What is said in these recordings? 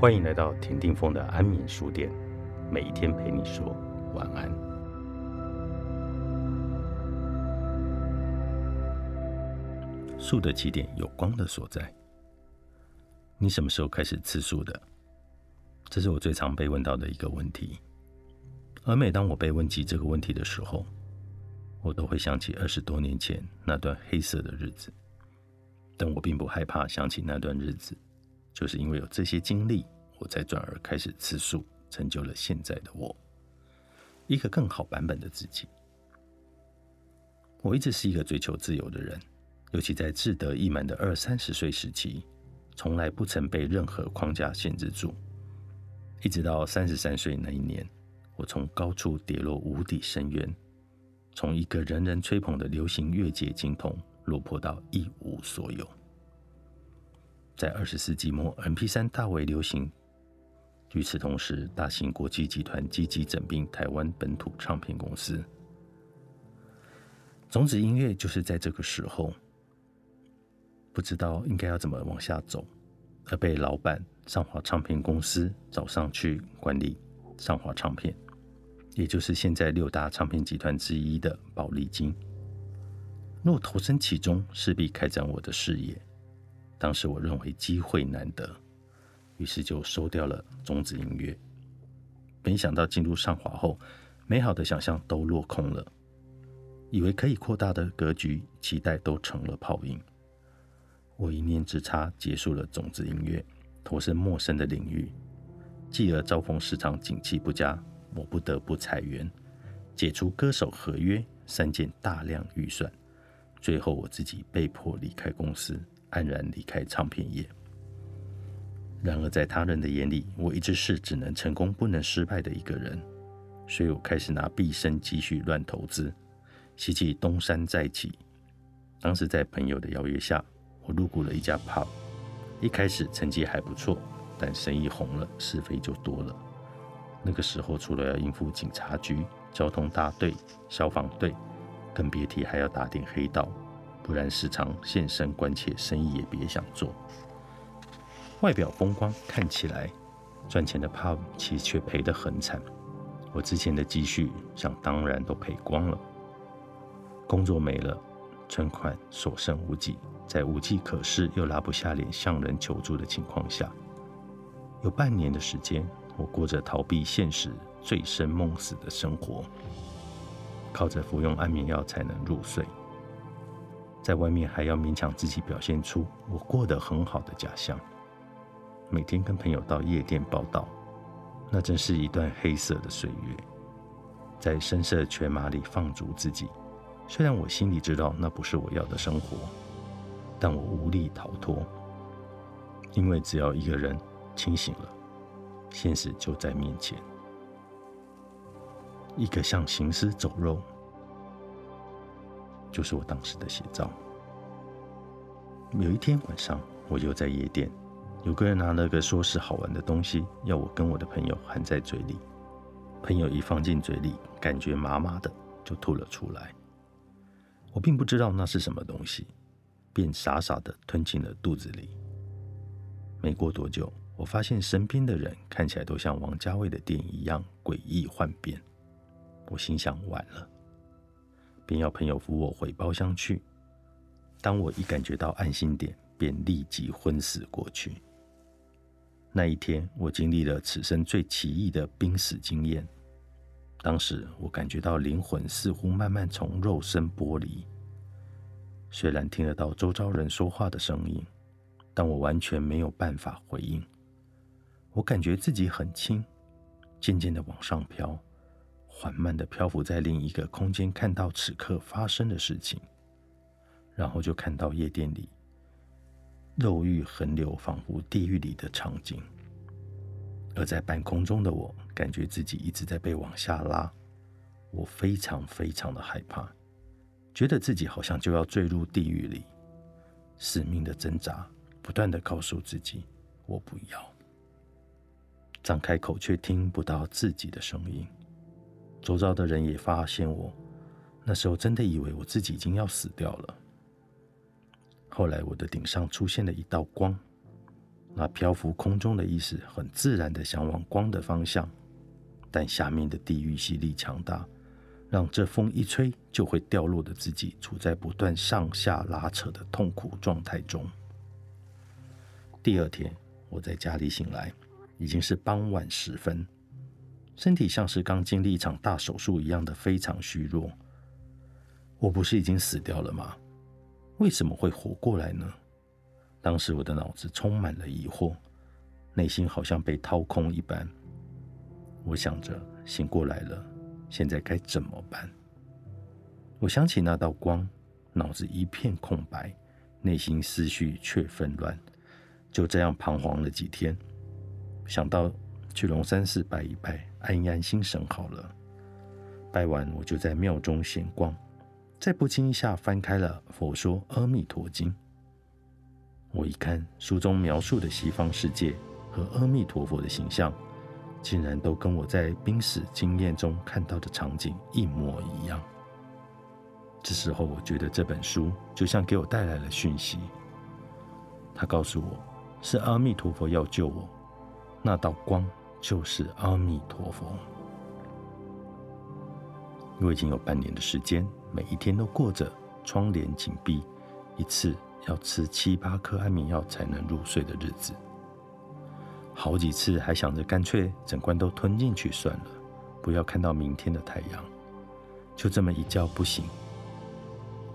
欢迎来到田定峰的安眠书店，每一天陪你说晚安。树的起点有光的所在。你什么时候开始吃素的？这是我最常被问到的一个问题。而每当我被问及这个问题的时候，我都会想起二十多年前那段黑色的日子。但我并不害怕想起那段日子。就是因为有这些经历，我才转而开始吃素，成就了现在的我，一个更好版本的自己。我一直是一个追求自由的人，尤其在志得意满的二三十岁时期，从来不曾被任何框架限制住。一直到三十三岁那一年，我从高处跌落无底深渊，从一个人人吹捧的流行乐界精通，落魄到一无所有。在二十世纪末，MP3 大为流行。与此同时，大型国际集团积极整并台湾本土唱片公司。种子音乐就是在这个时候，不知道应该要怎么往下走，而被老板上华唱片公司找上去管理上华唱片，也就是现在六大唱片集团之一的宝丽金。若投身其中，势必开展我的事业。当时我认为机会难得，于是就收掉了种子音乐。没想到进入上华后，美好的想象都落空了，以为可以扩大的格局、期待都成了泡影。我一念之差结束了种子音乐，投身陌生的领域，继而遭逢市场景气不佳，我不得不裁员，解除歌手合约，删减大量预算，最后我自己被迫离开公司。黯然离开唱片业。然而，在他人的眼里，我一直是只能成功不能失败的一个人，所以我开始拿毕生积蓄乱投资，希冀东山再起。当时在朋友的邀约下，我入股了一家 pub。一开始成绩还不错，但生意红了，是非就多了。那个时候，除了要应付警察局、交通大队、消防队，更别提还要打点黑道。不然时常现身关切，生意也别想做。外表风光，看起来赚钱的泡其实却赔得很惨。我之前的积蓄，想当然都赔光了。工作没了，存款所剩无几，在无计可施又拉不下脸向人求助的情况下，有半年的时间，我过着逃避现实、醉生梦死的生活，靠着服用安眠药才能入睡。在外面还要勉强自己表现出我过得很好的假象，每天跟朋友到夜店报道，那真是一段黑色的岁月。在声色犬马里放逐自己，虽然我心里知道那不是我要的生活，但我无力逃脱，因为只要一个人清醒了，现实就在面前，一个像行尸走肉。就是我当时的写照。有一天晚上，我又在夜店，有个人拿了个说是好玩的东西，要我跟我的朋友含在嘴里。朋友一放进嘴里，感觉麻麻的，就吐了出来。我并不知道那是什么东西，便傻傻的吞进了肚子里。没过多久，我发现身边的人看起来都像王家卫的电影一样诡异幻变。我心想：完了。便要朋友扶我回包厢去。当我一感觉到安心点，便立即昏死过去。那一天，我经历了此生最奇异的濒死经验。当时我感觉到灵魂似乎慢慢从肉身剥离，虽然听得到周遭人说话的声音，但我完全没有办法回应。我感觉自己很轻，渐渐的往上飘。缓慢的漂浮在另一个空间，看到此刻发生的事情，然后就看到夜店里肉欲横流，仿佛地狱里的场景。而在半空中的我，感觉自己一直在被往下拉，我非常非常的害怕，觉得自己好像就要坠入地狱里，死命的挣扎，不断的告诉自己我不要，张开口却听不到自己的声音。周遭的人也发现我，那时候真的以为我自己已经要死掉了。后来我的顶上出现了一道光，那漂浮空中的意识很自然的想往光的方向，但下面的地狱吸力强大，让这风一吹就会掉落的自己处在不断上下拉扯的痛苦状态中。第二天，我在家里醒来，已经是傍晚时分，身体像是刚经历一场大手术一样的非常虚弱。我不是已经死掉了吗？为什么会活过来呢？当时我的脑子充满了疑惑，内心好像被掏空一般。我想着醒过来了，现在该怎么办？我想起那道光，脑子一片空白，内心思绪却纷乱。就这样彷徨了几天，想到去龙山寺拜一拜，安一安心神好了。拜完，我就在庙中闲逛，在不经意下翻开了《佛说阿弥陀经》。我一看书中描述的西方世界和阿弥陀佛的形象，竟然都跟我在濒死经验中看到的场景一模一样。这时候，我觉得这本书就像给我带来了讯息。他告诉我，是阿弥陀佛要救我，那道光就是阿弥陀佛。我已经有半年的时间，每一天都过着窗帘紧闭，一次。要吃七八颗安眠药才能入睡的日子，好几次还想着干脆整罐都吞进去算了，不要看到明天的太阳。就这么一觉不醒。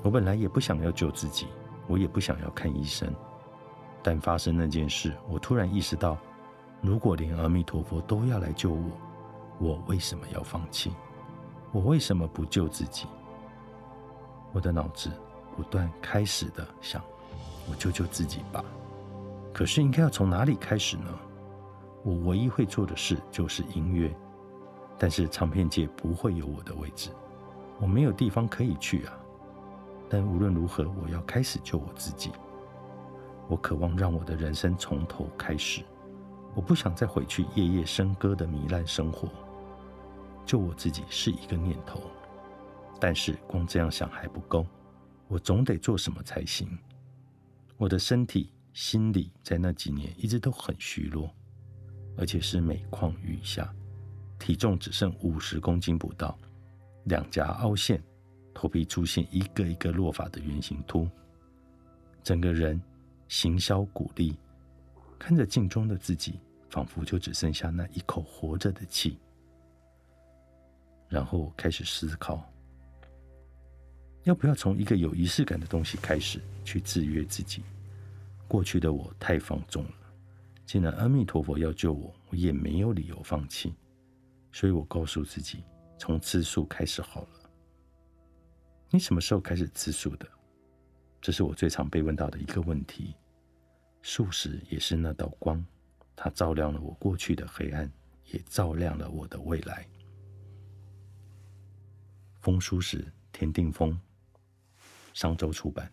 我本来也不想要救自己，我也不想要看医生。但发生那件事，我突然意识到，如果连阿弥陀佛都要来救我，我为什么要放弃？我为什么不救自己？我的脑子不断开始的想。我救救自己吧。可是应该要从哪里开始呢？我唯一会做的事就是音乐，但是唱片界不会有我的位置，我没有地方可以去啊。但无论如何，我要开始救我自己。我渴望让我的人生从头开始，我不想再回去夜夜笙歌的糜烂生活。就我自己是一个念头，但是光这样想还不够，我总得做什么才行。我的身体、心理在那几年一直都很虚弱，而且是每况愈下，体重只剩五十公斤不到，两颊凹陷，头皮出现一个一个落发的圆形秃，整个人形销骨立，看着镜中的自己，仿佛就只剩下那一口活着的气。然后开始思考，要不要从一个有仪式感的东西开始。去制约自己。过去的我太放纵了，既然阿弥陀佛要救我，我也没有理由放弃。所以我告诉自己，从吃素开始好了。你什么时候开始吃素的？这是我最常被问到的一个问题。素食也是那道光，它照亮了我过去的黑暗，也照亮了我的未来。风书时，田定峰，商周出版。